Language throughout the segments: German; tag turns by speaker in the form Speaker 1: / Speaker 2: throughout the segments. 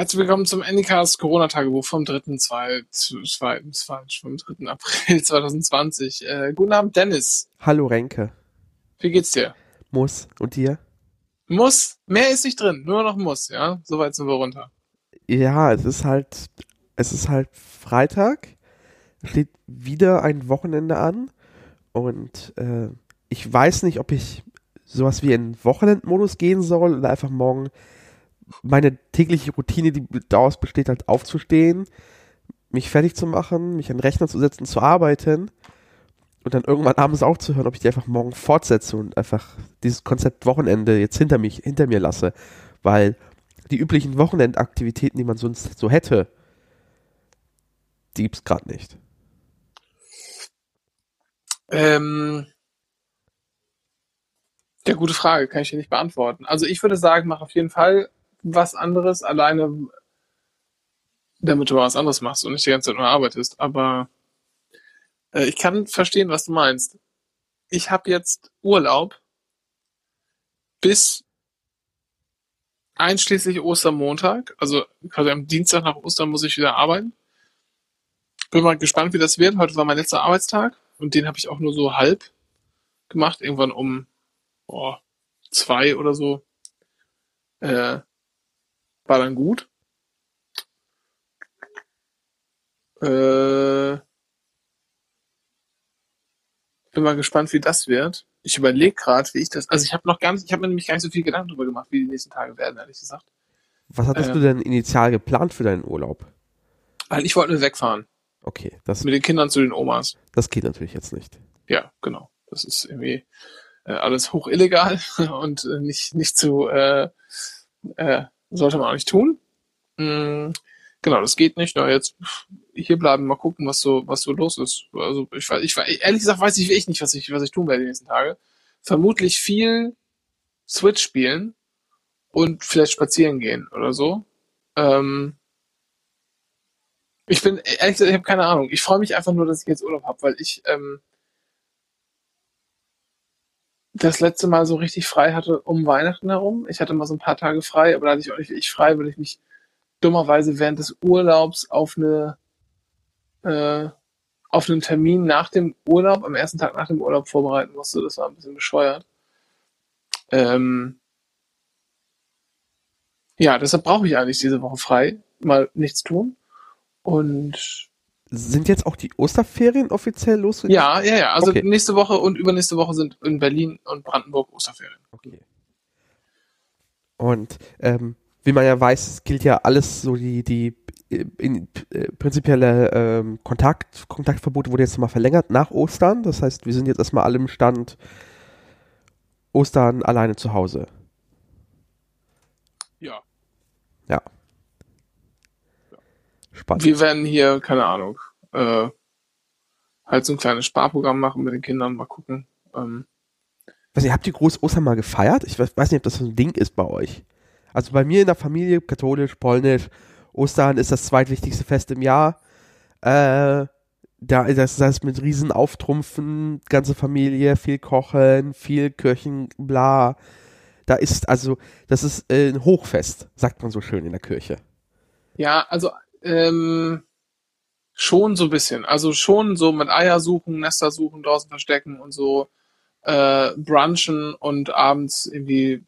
Speaker 1: Herzlich willkommen zum Anycast Corona-Tagebuch vom 3.2. vom 3. April 2020. Äh, guten Abend, Dennis.
Speaker 2: Hallo, Renke.
Speaker 1: Wie geht's dir?
Speaker 2: Muss. Und dir?
Speaker 1: Muss. Mehr ist nicht drin. Nur noch muss, ja? Soweit sind wir runter.
Speaker 2: Ja, es ist halt, es ist halt Freitag. Es steht wieder ein Wochenende an. Und äh, ich weiß nicht, ob ich sowas wie in Wochenendmodus gehen soll oder einfach morgen meine tägliche Routine, die daraus besteht, halt aufzustehen, mich fertig zu machen, mich an den Rechner zu setzen, zu arbeiten und dann irgendwann abends aufzuhören, ob ich die einfach morgen fortsetze und einfach dieses Konzept Wochenende jetzt hinter mich, hinter mir lasse. Weil die üblichen Wochenendaktivitäten, die man sonst so hätte, die gibt's gerade nicht.
Speaker 1: Ähm, ja, gute Frage, kann ich dir nicht beantworten. Also ich würde sagen, mach auf jeden Fall was anderes, alleine damit du was anderes machst und nicht die ganze Zeit nur arbeitest. Aber äh, ich kann verstehen, was du meinst. Ich habe jetzt Urlaub bis einschließlich Ostermontag. Also quasi am Dienstag nach Ostern muss ich wieder arbeiten. Bin mal gespannt, wie das wird. Heute war mein letzter Arbeitstag und den habe ich auch nur so halb gemacht. Irgendwann um oh, zwei oder so. Äh, war dann gut. Äh, bin mal gespannt, wie das wird. Ich überlege gerade, wie ich das. Also ich habe noch gar nicht, ich habe mir nämlich gar nicht so viel Gedanken darüber gemacht, wie die nächsten Tage werden, ehrlich gesagt.
Speaker 2: Was hattest äh, du denn initial geplant für deinen Urlaub?
Speaker 1: Weil ich wollte nur wegfahren.
Speaker 2: Okay, das.
Speaker 1: Mit den Kindern zu den Omas.
Speaker 2: Das geht natürlich jetzt nicht.
Speaker 1: Ja, genau. Das ist irgendwie äh, alles hoch illegal und äh, nicht nicht zu äh, äh, sollte man auch nicht tun. Mhm. Genau, das geht nicht. Na, jetzt hier bleiben, mal gucken, was so, was so los ist. Also ich weiß, ich ehrlich gesagt weiß ich echt nicht, was ich, was ich tun werde die nächsten Tage. Vermutlich viel Switch spielen und vielleicht spazieren gehen oder so. Ähm, ich bin ehrlich gesagt, ich habe keine Ahnung. Ich freue mich einfach nur, dass ich jetzt Urlaub habe, weil ich ähm, das letzte Mal so richtig frei hatte um Weihnachten herum. Ich hatte mal so ein paar Tage frei, aber da hatte ich auch nicht wirklich frei, weil ich mich dummerweise während des Urlaubs auf eine äh, auf einen Termin nach dem Urlaub, am ersten Tag nach dem Urlaub vorbereiten musste. Das war ein bisschen bescheuert. Ähm, ja, deshalb brauche ich eigentlich diese Woche frei, mal nichts tun. Und
Speaker 2: sind jetzt auch die Osterferien offiziell losgegangen?
Speaker 1: Ja, ja, ja. Also okay. nächste Woche und übernächste Woche sind in Berlin und Brandenburg Osterferien.
Speaker 2: Okay. Und ähm, wie man ja weiß, gilt ja alles so die, die in, äh, prinzipielle ähm, Kontakt, Kontaktverbot wurde jetzt mal verlängert nach Ostern. Das heißt, wir sind jetzt erstmal alle im Stand Ostern alleine zu Hause.
Speaker 1: Ja.
Speaker 2: Ja.
Speaker 1: Spannend. Wir werden hier, keine Ahnung, äh, halt so ein kleines Sparprogramm machen mit den Kindern, mal gucken. Ähm,
Speaker 2: was ihr habt ihr groß Ostern mal gefeiert? Ich weiß, weiß nicht, ob das so ein Ding ist bei euch. Also bei mir in der Familie, katholisch, polnisch, Ostern ist das zweitwichtigste Fest im Jahr. Äh, da das heißt mit riesen Auftrumpfen, ganze Familie, viel Kochen, viel Kirchen, bla. Da ist also, das ist äh, ein Hochfest, sagt man so schön in der Kirche.
Speaker 1: Ja, also ähm, schon so ein bisschen. Also schon so mit Eier suchen, Nester suchen, draußen verstecken und so äh, brunchen und abends irgendwie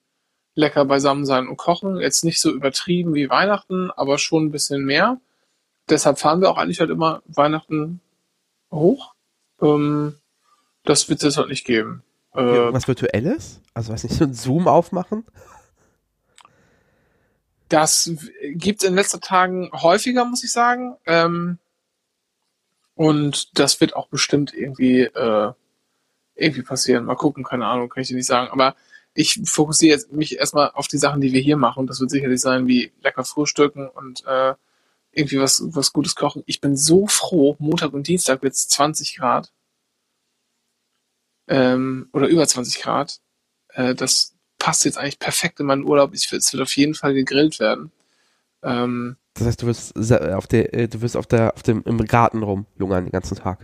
Speaker 1: lecker beisammen sein und kochen. Jetzt nicht so übertrieben wie Weihnachten, aber schon ein bisschen mehr. Deshalb fahren wir auch eigentlich halt immer Weihnachten hoch. Ähm, das wird es halt nicht geben.
Speaker 2: Äh, was Virtuelles? Also weiß nicht, so ein Zoom aufmachen?
Speaker 1: Das gibt es in letzter Tagen häufiger, muss ich sagen. Ähm, und das wird auch bestimmt irgendwie, äh, irgendwie passieren. Mal gucken, keine Ahnung, kann ich dir nicht sagen. Aber ich fokussiere jetzt mich erstmal auf die Sachen, die wir hier machen. Das wird sicherlich sein, wie lecker frühstücken und äh, irgendwie was, was Gutes kochen. Ich bin so froh, Montag und Dienstag wird es 20 Grad. Ähm, oder über 20 Grad. Äh, das passt jetzt eigentlich perfekt in meinen Urlaub. Ich, es wird auf jeden Fall gegrillt werden. Ähm,
Speaker 2: das heißt, du wirst auf der, äh, du wirst auf der, auf dem, im Garten rumlungern den ganzen Tag.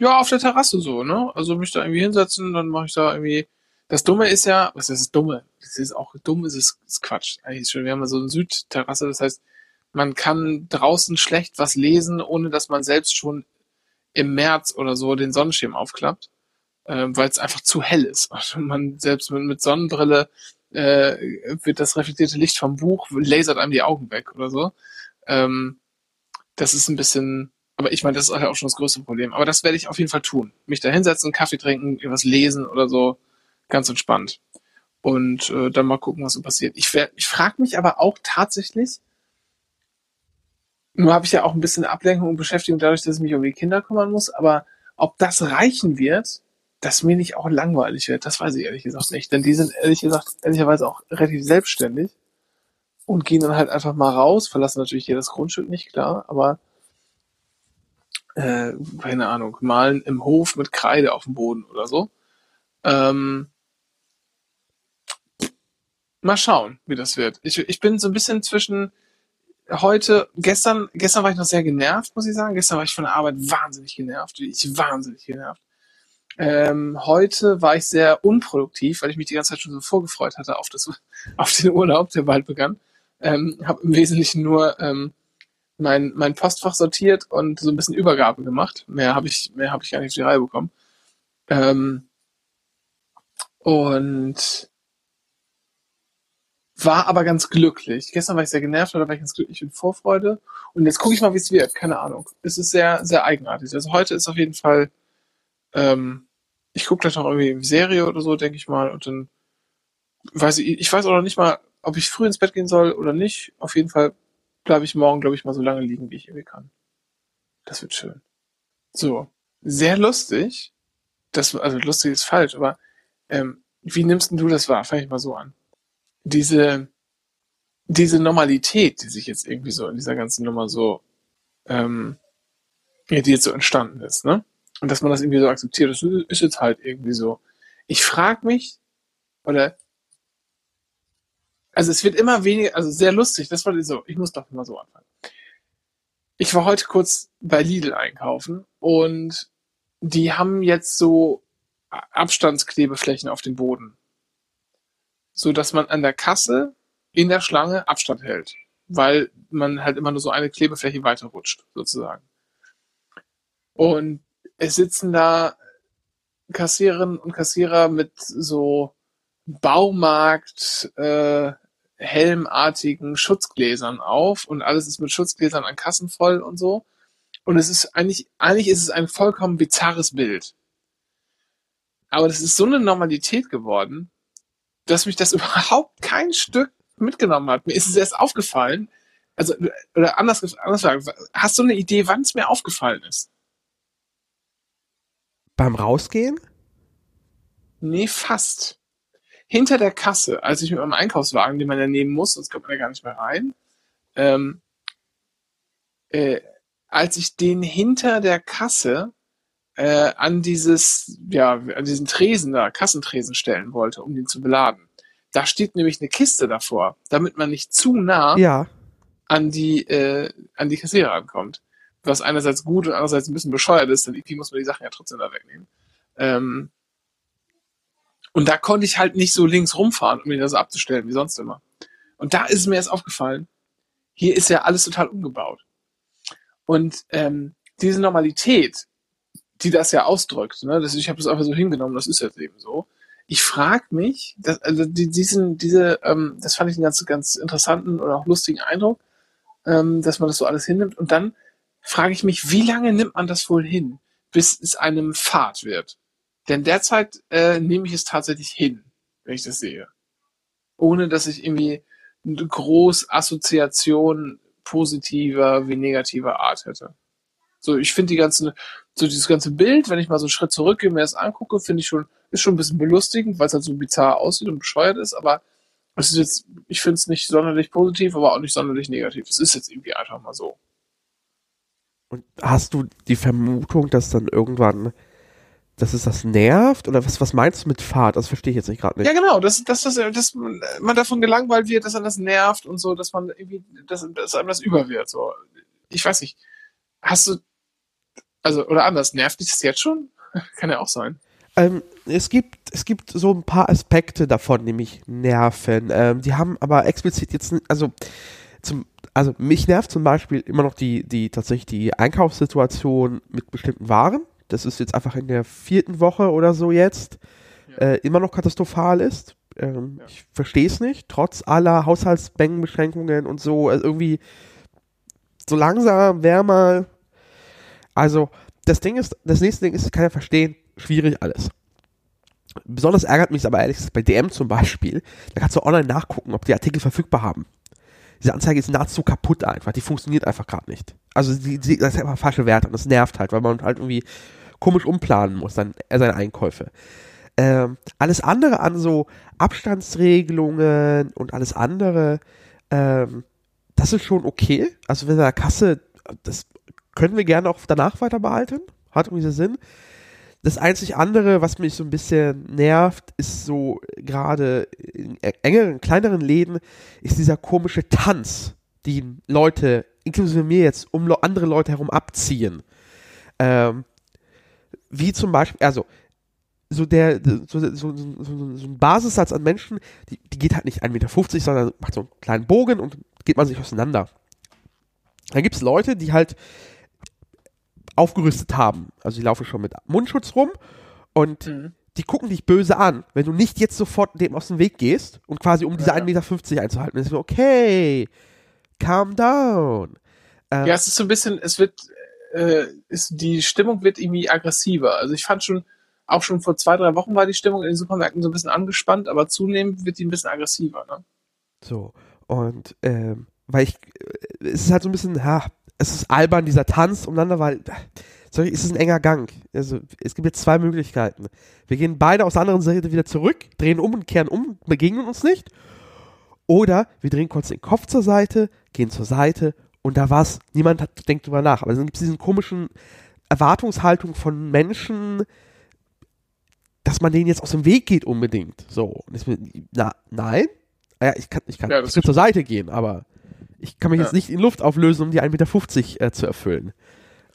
Speaker 1: Ja, auf der Terrasse so, ne? Also mich da irgendwie hinsetzen, dann mache ich da irgendwie. Das Dumme ist ja, was ist das Dumme? Das ist auch dumm, ist es ist Quatsch. Eigentlich schon. Wir haben ja so eine Südterrasse, das heißt, man kann draußen schlecht was lesen, ohne dass man selbst schon im März oder so den Sonnenschirm aufklappt, äh, weil es einfach zu hell ist. Also man selbst mit, mit Sonnenbrille äh, wird das reflektierte Licht vom Buch lasert einem die Augen weg oder so. Ähm, das ist ein bisschen, aber ich meine, das ist auch schon das größte Problem. Aber das werde ich auf jeden Fall tun. Mich da hinsetzen, Kaffee trinken, irgendwas lesen oder so. Ganz entspannt. Und äh, dann mal gucken, was so passiert. Ich, ich frage mich aber auch tatsächlich, nur habe ich ja auch ein bisschen Ablenkung und Beschäftigung dadurch, dass ich mich um die Kinder kümmern muss, aber ob das reichen wird, dass mir nicht auch langweilig wird, das weiß ich ehrlich gesagt nicht. Denn die sind ehrlich gesagt, ehrlicherweise auch relativ selbstständig und gehen dann halt einfach mal raus, verlassen natürlich jedes Grundstück nicht, klar, aber äh, keine Ahnung, malen im Hof mit Kreide auf dem Boden oder so. Ähm, mal schauen, wie das wird. Ich, ich bin so ein bisschen zwischen heute, gestern, gestern war ich noch sehr genervt, muss ich sagen. Gestern war ich von der Arbeit wahnsinnig genervt. Ich wahnsinnig genervt. Ähm, heute war ich sehr unproduktiv, weil ich mich die ganze Zeit schon so vorgefreut hatte auf, das, auf den Urlaub, der bald begann. Ähm, habe im Wesentlichen nur ähm, mein, mein Postfach sortiert und so ein bisschen Übergabe gemacht. Mehr habe ich, mehr habe ich gar nicht auf die Reihe bekommen. Ähm, und war aber ganz glücklich. Gestern war ich sehr genervt, oder war ich ganz glücklich in Vorfreude. Und jetzt gucke ich mal, wie es wird. Keine Ahnung. Es ist sehr, sehr eigenartig. Also heute ist auf jeden Fall, ähm, ich gucke gleich noch irgendwie Serie oder so, denke ich mal. Und dann weiß ich, ich weiß auch noch nicht mal, ob ich früh ins Bett gehen soll oder nicht. Auf jeden Fall bleibe ich morgen, glaube ich, mal so lange liegen, wie ich irgendwie kann. Das wird schön. So. Sehr lustig. Das, also lustig ist falsch, aber ähm, wie nimmst du das wahr? Fange ich mal so an diese, diese Normalität, die sich jetzt irgendwie so in dieser ganzen Nummer so, ähm, die jetzt so entstanden ist, ne? Und dass man das irgendwie so akzeptiert, das ist jetzt halt irgendwie so. Ich frage mich, oder, also es wird immer weniger, also sehr lustig, das war so, ich muss doch mal so anfangen. Ich war heute kurz bei Lidl einkaufen und die haben jetzt so Abstandsklebeflächen auf dem Boden so dass man an der Kasse in der Schlange Abstand hält, weil man halt immer nur so eine Klebefläche weiterrutscht, sozusagen. Und es sitzen da Kassiererinnen und Kassierer mit so Baumarkt äh, helmartigen Schutzgläsern auf und alles ist mit Schutzgläsern an Kassen voll und so. Und es ist eigentlich, eigentlich ist es ein vollkommen bizarres Bild. Aber das ist so eine Normalität geworden, dass mich das überhaupt kein Stück mitgenommen hat. Mir ist es erst aufgefallen, also, oder anders, anders sagen, hast du eine Idee, wann es mir aufgefallen ist?
Speaker 2: Beim Rausgehen?
Speaker 1: Nee, fast. Hinter der Kasse, als ich mit meinem Einkaufswagen, den man ja nehmen muss, sonst kommt man ja gar nicht mehr rein, ähm, äh, als ich den hinter der Kasse äh, an dieses, ja, an diesen Tresen da, Kassentresen stellen wollte, um den zu beladen. Da steht nämlich eine Kiste davor, damit man nicht zu nah
Speaker 2: ja.
Speaker 1: an die, äh, an die Kassierer ankommt. Was einerseits gut und andererseits ein bisschen bescheuert ist, denn irgendwie muss man die Sachen ja trotzdem da wegnehmen. Ähm, und da konnte ich halt nicht so links rumfahren, um ihn das abzustellen, wie sonst immer. Und da ist mir erst aufgefallen, hier ist ja alles total umgebaut. Und ähm, diese Normalität, die das ja ausdrückt. Ne? Das, ich habe das einfach so hingenommen, das ist jetzt eben so. Ich frage mich, dass, also die, diesen, diese, ähm, das fand ich einen ganz, ganz interessanten oder auch lustigen Eindruck, ähm, dass man das so alles hinnimmt. Und dann frage ich mich, wie lange nimmt man das wohl hin, bis es einem Fahrt wird? Denn derzeit äh, nehme ich es tatsächlich hin, wenn ich das sehe. Ohne dass ich irgendwie eine groß Assoziation positiver wie negativer Art hätte. So, ich finde die ganzen, so dieses ganze Bild, wenn ich mal so einen Schritt zurückgehe und mir das angucke, finde ich schon, ist schon ein bisschen belustigend, weil es halt so bizarr aussieht und bescheuert ist, aber es ist jetzt, ich finde es nicht sonderlich positiv, aber auch nicht sonderlich negativ. Es ist jetzt irgendwie einfach mal so.
Speaker 2: Und hast du die Vermutung, dass dann irgendwann, dass es das nervt? Oder was, was meinst du mit Fahrt? Das verstehe ich jetzt nicht gerade nicht.
Speaker 1: Ja, genau, dass, dass, dass, dass man davon gelangweilt wird, dass man das nervt und so, dass man irgendwie, dass, dass einem das über wird. So. Ich weiß nicht. Hast du, also, oder anders, nervt dich das jetzt schon? Kann ja auch sein.
Speaker 2: Ähm, es gibt, es gibt so ein paar Aspekte davon, die mich nerven. Ähm, die haben aber explizit jetzt, also zum, also mich nervt zum Beispiel immer noch die, die tatsächlich die Einkaufssituation mit bestimmten Waren. Das ist jetzt einfach in der vierten Woche oder so jetzt
Speaker 1: Ja.
Speaker 2: äh, immer noch katastrophal ist. Ähm,
Speaker 1: Ja.
Speaker 2: Ich verstehe es nicht, trotz aller Haushaltsmengenbeschränkungen und so. Also irgendwie so langsam wäre mal. Also, das Ding ist, das nächste Ding ist, ich kann ja verstehen, schwierig alles. Besonders ärgert mich aber ehrlich gesagt bei DM zum Beispiel, da kannst du online nachgucken, ob die Artikel verfügbar haben. Diese Anzeige ist nahezu kaputt einfach, die funktioniert einfach gerade nicht. Also die, die, das ist einfach falsche Werte und das nervt halt, weil man halt irgendwie komisch umplanen muss, dann äh, seine Einkäufe. Ähm, alles andere an so Abstandsregelungen und alles andere, ähm, das ist schon okay. Also wenn der Kasse, das können wir gerne auch danach weiter behalten. Hat irgendwie Sinn. Das einzig andere, was mich so ein bisschen nervt, ist so gerade in engeren, kleineren Läden, ist dieser komische Tanz, den Leute, inklusive mir jetzt, um andere Leute herum abziehen. Ähm, wie zum Beispiel, also, so der, so, so, so, so ein Basissatz an Menschen, die, die geht halt nicht 1,50 Meter, sondern macht so einen kleinen Bogen und geht man sich auseinander. Dann gibt es Leute, die halt aufgerüstet haben. Also die laufen schon mit Mundschutz rum und
Speaker 1: Mhm.
Speaker 2: die gucken dich böse an, wenn du nicht jetzt sofort dem aus dem Weg gehst und quasi um diese
Speaker 1: Ja.
Speaker 2: 1,50 Meter einzuhalten. Das ist so, okay, calm down. Äh,
Speaker 1: Ja, es ist so ein bisschen, es wird, äh, ist, die Stimmung wird irgendwie aggressiver. Also ich fand schon, auch schon vor zwei, drei Wochen war die Stimmung in den Supermärkten so ein bisschen angespannt, aber zunehmend wird die ein bisschen aggressiver. Ne?
Speaker 2: So. Und, ähm, weil ich, äh, es ist halt so ein bisschen, ha, es ist albern, dieser Tanz umeinander, weil, sorry, es ist ein enger Gang. Also, es gibt jetzt zwei Möglichkeiten. Wir gehen beide aus der anderen Seite wieder zurück, drehen um und kehren um, begegnen uns nicht. Oder wir drehen kurz den Kopf zur Seite, gehen zur Seite und da war's. Niemand hat, denkt drüber nach. Aber dann gibt es diesen komischen Erwartungshaltung von Menschen, dass man denen jetzt aus dem Weg geht unbedingt. So. Bin, na, nein. Ah Ja, ich kann, ich kann
Speaker 1: Ja,
Speaker 2: ich kann zur Seite gehen, aber ich kann mich
Speaker 1: Ja.
Speaker 2: jetzt nicht in Luft auflösen, um die 1,50 Meter äh, zu erfüllen.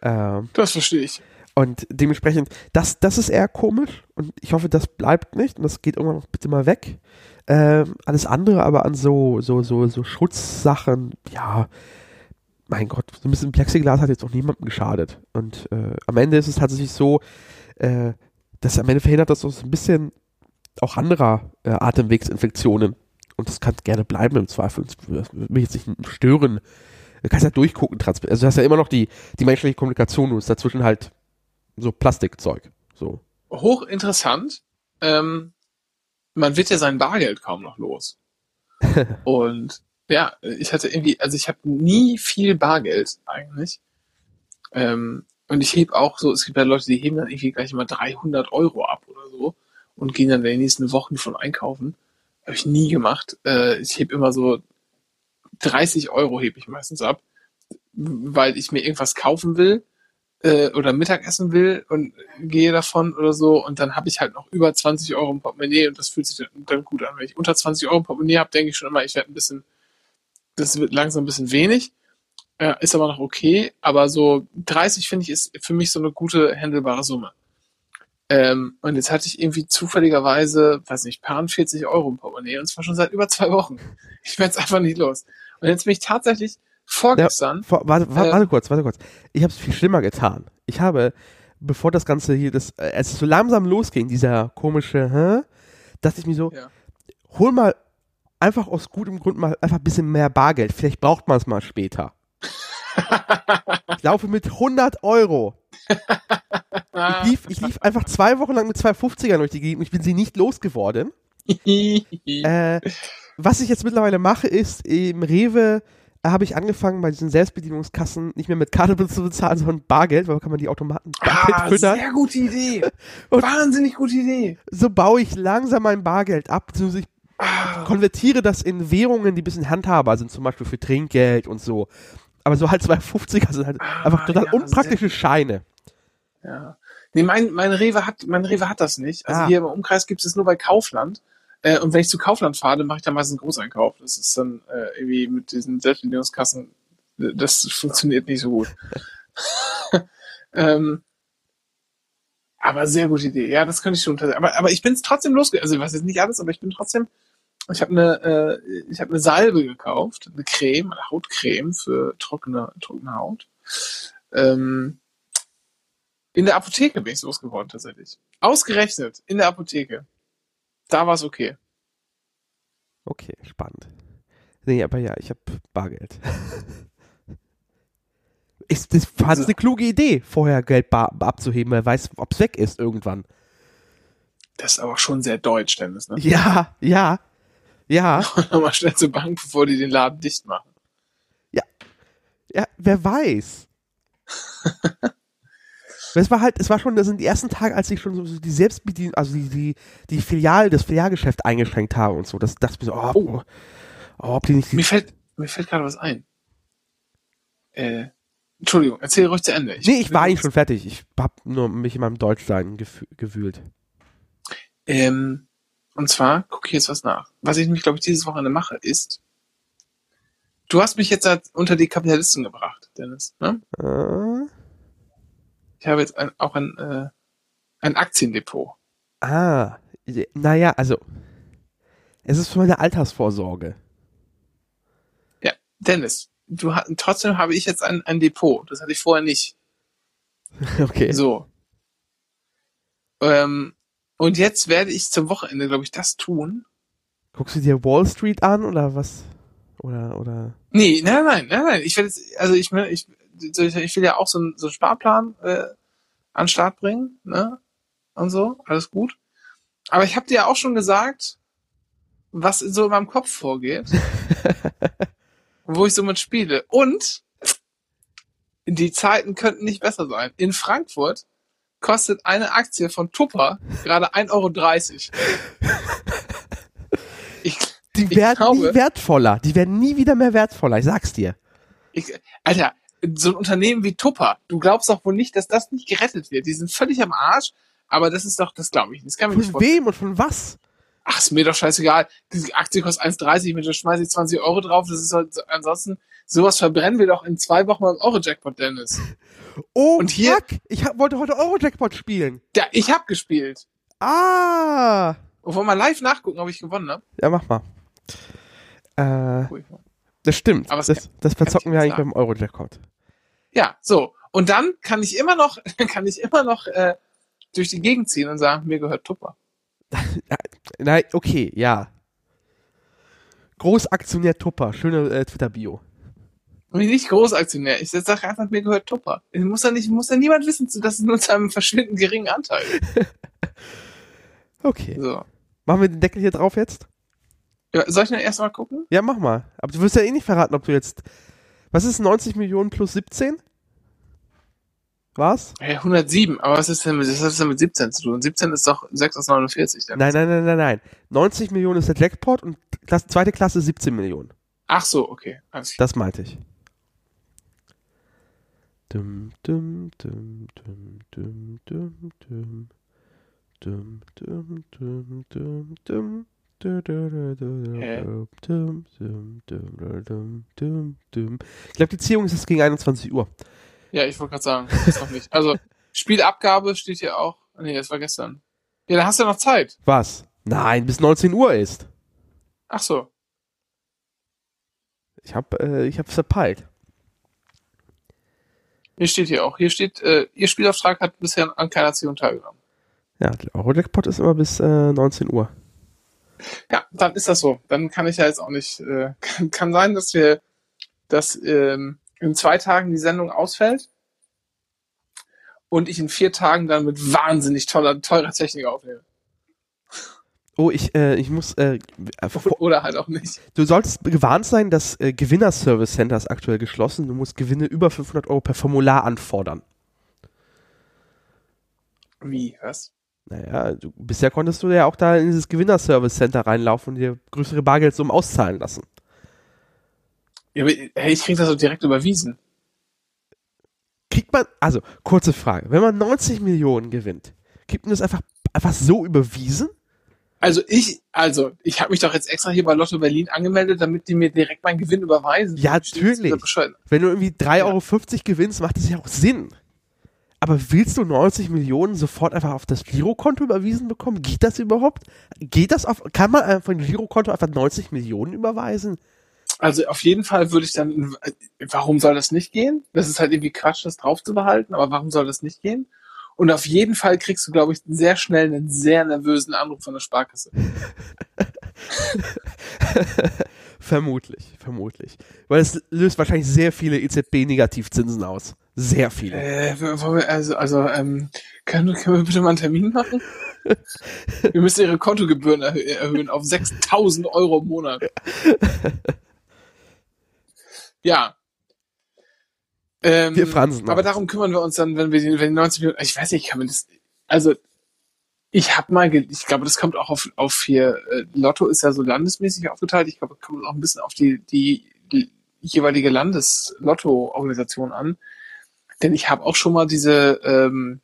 Speaker 2: Ähm,
Speaker 1: Das verstehe ich.
Speaker 2: und dementsprechend, das, das ist eher komisch und ich hoffe, das bleibt nicht und das geht irgendwann noch bitte mal weg. Ähm, alles andere aber an so, so, so, so Schutzsachen, ja, mein Gott, so ein bisschen Plexiglas hat jetzt auch niemandem geschadet. Und äh, am Ende ist es tatsächlich so, äh, dass am Ende verhindert das so ein bisschen auch anderer äh, Atemwegsinfektionen. Und das kann gerne bleiben im Zweifel. Das würde mich jetzt nicht stören. Du kannst ja durchgucken, also du hast ja immer noch die, die menschliche Kommunikation, nur ist dazwischen halt so Plastikzeug. So.
Speaker 1: Hochinteressant. Ähm, man wird ja sein Bargeld kaum noch los. Und ja, ich hatte irgendwie, also ich habe nie viel Bargeld eigentlich. Ähm, und ich heb auch so, es gibt ja Leute, die heben dann irgendwie gleich mal 300 Euro ab oder so und gehen dann in den nächsten Wochen von einkaufen. Habe ich nie gemacht. Äh, ich heb immer so 30 Euro hebe ich meistens ab, weil ich mir irgendwas kaufen will äh, oder Mittagessen will und gehe davon oder so und dann habe ich halt noch über 20 Euro im Portemonnaie und das fühlt sich dann, gut an. Wenn ich unter 20 Euro im Portemonnaie habe, denke ich schon immer, ich werde ein bisschen, das wird langsam ein bisschen wenig, äh, ist aber noch okay, aber so 30 finde ich ist für mich so eine gute handelbare Summe. Ähm, und jetzt hatte ich irgendwie zufälligerweise, weiß nicht, paar 40 Euro im Portemonnaie und zwar schon seit über zwei Wochen. Ich werde es einfach nicht los. Und jetzt bin ich tatsächlich vorgestern,
Speaker 2: Vor, warte, warte,
Speaker 1: Äh,
Speaker 2: warte kurz, warte kurz. Ich habe es viel schlimmer getan. Ich habe, bevor das Ganze hier, das, äh, als es so langsam losging, dieser komische, hä, dachte ich mir so,
Speaker 1: Ja.
Speaker 2: hol mal einfach aus gutem Grund mal einfach ein bisschen mehr Bargeld. Vielleicht braucht man es mal später. ich laufe mit 100 Euro. Ich lief, ich lief einfach zwei Wochen lang mit 250ern durch die Gegend und ich bin sie nicht losgeworden. Äh, was ich jetzt mittlerweile mache, ist, im Rewe äh, habe ich angefangen, bei diesen Selbstbedienungskassen nicht mehr mit Karte zu bezahlen, sondern Bargeld, weil kann man die Automaten Bargeld
Speaker 1: ah,
Speaker 2: füttern.
Speaker 1: sehr gute Idee. Wahnsinnig gute Idee.
Speaker 2: So baue ich langsam mein Bargeld ab, beziehungsweise ich
Speaker 1: Ah,
Speaker 2: konvertiere das in Währungen, die ein bisschen handhabbar sind, zum Beispiel für Trinkgeld und so. Aber so halt 250er sind halt
Speaker 1: Ah,
Speaker 2: einfach total
Speaker 1: ja,
Speaker 2: unpraktische Scheine.
Speaker 1: ja. Nee, mein, mein Rewe hat, mein Rewe hat das nicht. Also
Speaker 2: Ah.
Speaker 1: hier im Umkreis gibt es nur bei Kaufland. Äh, und wenn ich zu Kaufland fahre, dann mache ich da meistens einen Großeinkauf. Das ist dann äh, irgendwie mit diesen Selbstbedienungskassen, äh, das funktioniert nicht so gut. ähm, aber sehr gute Idee. Ja, das könnte ich schon. Aber, aber ich bin es trotzdem losgegangen. Also, was jetzt nicht alles, aber ich bin trotzdem ich habe eine, äh, ich habe eine Salbe gekauft, eine Creme, eine Hautcreme für trockene, trockene Haut. Ähm, in der Apotheke bin ich losgeworden tatsächlich. Ausgerechnet in der Apotheke. Da war es okay.
Speaker 2: Okay, spannend. Nee, aber ja, ich habe Bargeld. ist das fast
Speaker 1: Also-
Speaker 2: eine kluge Idee, vorher Geld abzuheben, weil weiß, ob es weg ist irgendwann.
Speaker 1: Das ist aber schon sehr deutsch, Dennis. Ne?
Speaker 2: Ja, ja, ja,
Speaker 1: Mal schnell zur Bank, bevor die den Laden dicht machen.
Speaker 2: ja, wer weiß. Es war halt, es war schon, das sind die ersten Tage, als ich schon so, die Selbstbedien, also die, die, die Filial, das Filialgeschäft eingeschränkt habe und so. Das dachte ich so, oh,
Speaker 1: Oh.
Speaker 2: oh, ob die nicht die
Speaker 1: Mir fällt, mir fällt gerade was ein. Äh, Entschuldigung, erzähl ruhig zu Ende.
Speaker 2: Nee, ich war eigentlich schon fertig. Ich hab nur mich in meinem Deutschsein gefü- gewühlt.
Speaker 1: Ähm, und zwar gucke ich jetzt was nach. Was ich nämlich, glaube ich, dieses Wochenende mache, ist, du hast mich jetzt unter die Kapitalisten gebracht, Dennis. Ne?
Speaker 2: Äh,
Speaker 1: Ich habe jetzt ein, auch ein, äh, ein Aktiendepot.
Speaker 2: ah, naja, also, es ist für meine Altersvorsorge.
Speaker 1: Ja, Dennis, du hast, trotzdem habe ich jetzt ein, ein Depot. Das hatte ich vorher nicht.
Speaker 2: Okay.
Speaker 1: So. Ähm, und jetzt werde ich zum Wochenende, glaube ich, das tun.
Speaker 2: Guckst du dir Wall Street an oder was? Oder, oder?
Speaker 1: Nee, nein, nein, nein, nein. Ich werde jetzt, also ich, will- ich, ich will ja auch so einen, so einen Sparplan äh, an den Start bringen, ne? Und so, alles gut. Aber ich habe dir ja auch schon gesagt, was so in meinem Kopf vorgeht, wo ich so mit spiele. Und die Zeiten könnten nicht besser sein. In Frankfurt kostet eine Aktie von Tupper gerade 1,30 Euro. Ich,
Speaker 2: Die werden
Speaker 1: glaube-
Speaker 2: nie wertvoller. Die werden nie wieder mehr wertvoller, ich sag's dir.
Speaker 1: Ich, Alter, so ein Unternehmen wie Tupper, du glaubst doch wohl nicht, dass das nicht gerettet wird. Die sind völlig am Arsch, aber das ist doch, das glaube ich nicht. Das kann mir nicht
Speaker 2: Von
Speaker 1: vorstellen.
Speaker 2: wem und von was?
Speaker 1: Ach, ist mir doch scheißegal. Die Aktie kostet 1,30, mit der schmeiße ich 20 Euro drauf. Das ist halt, so- ansonsten, sowas verbrennen wir doch in zwei Wochen beim Euro-Jackpot, Dennis.
Speaker 2: Oh,
Speaker 1: Und hier-
Speaker 2: fuck, ich hab, wollte heute Euro-Jackpot spielen.
Speaker 1: Ja, ich hab gespielt.
Speaker 2: Ah.
Speaker 1: Und wollen wir live nachgucken, ob ich gewonnen habe?
Speaker 2: Ja, mach mal. Äh, das stimmt.
Speaker 1: Aber
Speaker 2: das, das verzocken wir eigentlich beim Euro-Jackpot.
Speaker 1: Ja, so. Und dann kann ich immer noch, kann ich immer noch äh, durch die Gegend ziehen und sagen, mir gehört Tupper.
Speaker 2: Nein, okay, ja. Großaktionär Tupper, schöne äh, Twitter-Bio.
Speaker 1: Nicht Großaktionär. Ich sage einfach, mir gehört Tupper. Ich muss ja nicht, muss ja niemand wissen, dass es nur zu einem verschwindend geringen Anteil.
Speaker 2: Okay.
Speaker 1: So.
Speaker 2: Machen wir den Deckel hier drauf jetzt?
Speaker 1: Ja, soll ich noch erst mal gucken?
Speaker 2: Ja, mach mal. Aber du wirst ja eh nicht verraten, ob du jetzt. Was ist 90 Millionen plus 17? Was?
Speaker 1: Ja, 107, aber was ist denn mit, was hat das denn mit 17 zu tun? 17 ist doch 6 aus 49. Dann.
Speaker 2: Nein, nein, nein, nein, nein. 90 Millionen ist der Jackpot und Klasse, zweite Klasse 17 Millionen.
Speaker 1: Ach so, okay. Alles klar.
Speaker 2: Das meinte ich. Dum, dum, dum, dum, dum, dum, dum. Ich glaube, die Ziehung ist jetzt gegen 21 Uhr.
Speaker 1: Ja, ich wollte gerade sagen, ist noch nicht. Also, Spielabgabe steht hier auch. Nee, das war gestern. Ja, dann hast du ja noch Zeit.
Speaker 2: Was? Nein, bis 19 Uhr ist.
Speaker 1: Ach so.
Speaker 2: Ich hab, äh, ich hab verpeilt.
Speaker 1: Hier steht hier auch. Hier steht, äh, Ihr Spielauftrag hat bisher an keiner Ziehung teilgenommen.
Speaker 2: Ja, der Euro-Jackpot ist immer bis äh, 19 Uhr.
Speaker 1: Ja, dann ist das so. Dann kann ich ja jetzt auch nicht. Äh, kann, kann sein, dass wir, dass ähm, in zwei Tagen die Sendung ausfällt und ich in vier Tagen dann mit wahnsinnig toller, teurer Technik aufnehme.
Speaker 2: Oh, ich, äh, ich muss, äh, äh,
Speaker 1: Oder halt auch nicht.
Speaker 2: Du solltest gewarnt sein, das äh, Gewinner-Service Center ist aktuell geschlossen. Du musst Gewinne über 500 Euro per Formular anfordern.
Speaker 1: Wie? Was?
Speaker 2: Naja, du, bisher konntest du ja auch da in dieses Gewinner-Service Center reinlaufen und dir größere Bargeldsummen auszahlen lassen.
Speaker 1: Ja, aber, hey, ich krieg das so direkt überwiesen.
Speaker 2: Kriegt man, also, kurze Frage, wenn man 90 Millionen gewinnt, kriegt man das einfach, einfach so überwiesen?
Speaker 1: Also ich, also ich habe mich doch jetzt extra hier bei Lotto Berlin angemeldet, damit die mir direkt meinen Gewinn überweisen.
Speaker 2: Ja, natürlich. Wenn du irgendwie 3,50 Euro gewinnst, macht das ja auch Sinn. Aber willst du 90 Millionen sofort einfach auf das Girokonto überwiesen bekommen? Geht das überhaupt? Geht das auf, kann man einfach von Girokonto einfach 90 Millionen überweisen?
Speaker 1: Also auf jeden Fall würde ich dann, warum soll das nicht gehen? Das ist halt irgendwie Quatsch, das drauf zu behalten, aber warum soll das nicht gehen? Und auf jeden Fall kriegst du, glaube ich, sehr schnell einen sehr nervösen Anruf von der Sparkasse.
Speaker 2: vermutlich, vermutlich. Weil es löst wahrscheinlich sehr viele EZB-Negativzinsen aus. Sehr viele.
Speaker 1: Äh, also, also ähm, können, können wir bitte mal einen Termin machen? wir müssen ihre Kontogebühren erhö erhöhen auf 6000 Euro im Monat. Ja.
Speaker 2: Ähm, wir fransen.
Speaker 1: Aber darum kümmern wir uns dann, wenn wir die, wenn die 90 Minuten, ich weiß nicht, kann man das, also, ich habe mal, ich glaube, das kommt auch auf, auf hier, äh, Lotto ist ja so landesmäßig aufgeteilt, ich glaube, das kommt auch ein bisschen auf die, die, die jeweilige Landeslotto-Organisation an. Denn ich habe auch schon mal diese, ähm,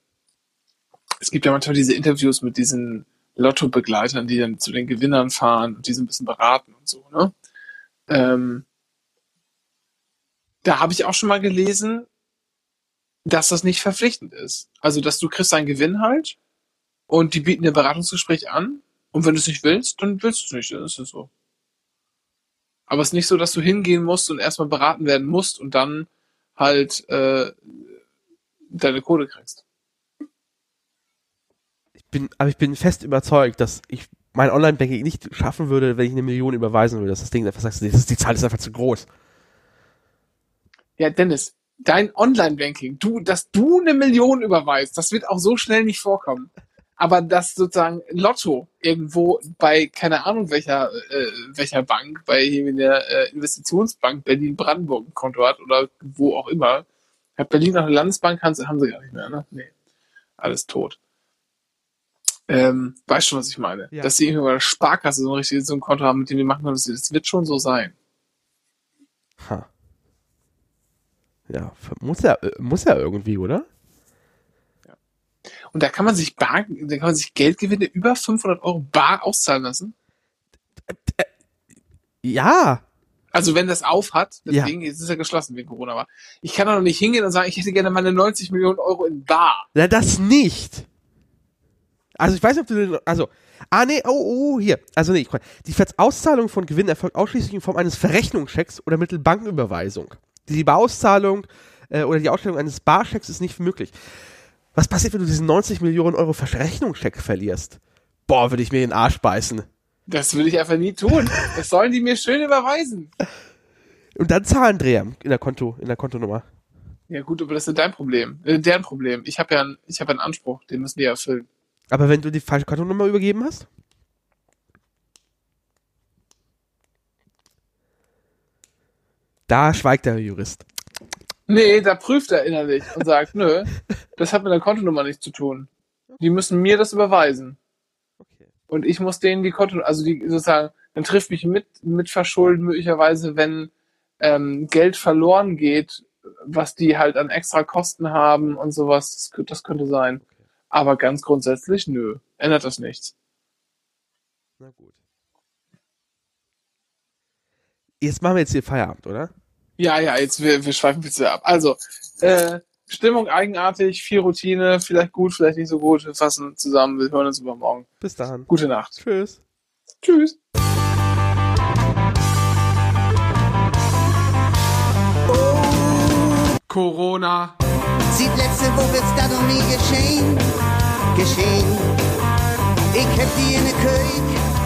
Speaker 1: es gibt ja manchmal diese Interviews mit diesen Lotto-Begleitern, die dann zu den Gewinnern fahren und die so ein bisschen beraten und so, ne? Ähm, da habe ich auch schon mal gelesen, dass das nicht verpflichtend ist. Also, dass du kriegst einen Gewinn halt und die bieten dir Beratungsgespräch an und wenn du es nicht willst, dann willst du es nicht, dann ist es so. Aber es ist nicht so, dass du hingehen musst und erstmal beraten werden musst und dann halt äh, deine Kohle kriegst.
Speaker 2: Ich bin, aber ich bin fest überzeugt, dass ich mein Online-Banking nicht schaffen würde, wenn ich eine Million überweisen würde, dass das Ding einfach sagt, die Zahl ist einfach zu groß.
Speaker 1: Ja, Dennis, dein Online-Banking, du, dass du eine Million überweist, das wird auch so schnell nicht vorkommen. Aber dass sozusagen Lotto irgendwo bei, keine Ahnung welcher, äh, welcher Bank, bei der äh, Investitionsbank Berlin-Brandenburg ein Konto hat oder wo auch immer, hat Berlin noch eine Landesbank, haben sie, haben sie gar nicht mehr, ne? Nee. Alles tot. Ähm, weißt schon, was ich meine? Ja. Dass sie irgendwie bei der Sparkasse so ein richtiges so ein Konto haben, mit dem die machen können, das wird schon so sein.
Speaker 2: Ha. Ja, muss ja, muss ja irgendwie, oder?
Speaker 1: Ja. Und da kann man sich bar, da kann man sich Geldgewinne über 500 Euro bar auszahlen lassen?
Speaker 2: Ja.
Speaker 1: Also wenn das auf hat, das ja. Ist ja geschlossen wegen Corona, aber ich kann doch noch nicht hingehen und sagen, ich hätte gerne meine 90 Millionen Euro in bar.
Speaker 2: Ja, das nicht. Also ich weiß nicht, ob du, also, ah nee, oh, oh, hier, also nee, die Auszahlung von Gewinn erfolgt ausschließlich in Form eines Verrechnungschecks oder mittel Bankenüberweisung die Barauszahlung äh, oder die Ausstellung eines Barchecks ist nicht möglich. Was passiert, wenn du diesen 90 Millionen Euro Verrechnungscheck verlierst? Boah, würde ich mir den Arsch beißen.
Speaker 1: Das würde ich einfach nie tun. Das sollen die mir schön überweisen.
Speaker 2: Und dann Zahlendreher in der Konto, in der Kontonummer.
Speaker 1: Ja gut, aber das ist dein Problem, äh, deren Problem. Ich habe ja, einen, ich habe einen Anspruch, den müssen die erfüllen.
Speaker 2: Aber wenn du die falsche Kontonummer übergeben hast? Da schweigt der Jurist.
Speaker 1: Nee, da prüft er innerlich und sagt, nö, das hat mit der Kontonummer nichts zu tun. Die müssen mir das überweisen. Okay. Und ich muss denen die Konto, also die sozusagen, dann trifft mich mit, mit Verschulden möglicherweise, wenn ähm, Geld verloren geht, was die halt an extra Kosten haben und sowas, das, das könnte sein. Okay. Aber ganz grundsätzlich, nö, ändert das nichts.
Speaker 2: Na gut. Jetzt machen wir jetzt hier Feierabend, oder?
Speaker 1: Ja, ja, jetzt wir, wir schweifen bitte ab. Also, äh, Stimmung eigenartig, viel Routine, vielleicht gut, vielleicht nicht so gut. Wir fassen zusammen, wir hören uns übermorgen.
Speaker 2: Bis dann.
Speaker 1: Gute Nacht.
Speaker 2: Tschüss.
Speaker 1: Tschüss. Corona.
Speaker 3: Sieht letzte Woche wird's da doch nie geschehen. Geschehen. Ich hab die in der Küche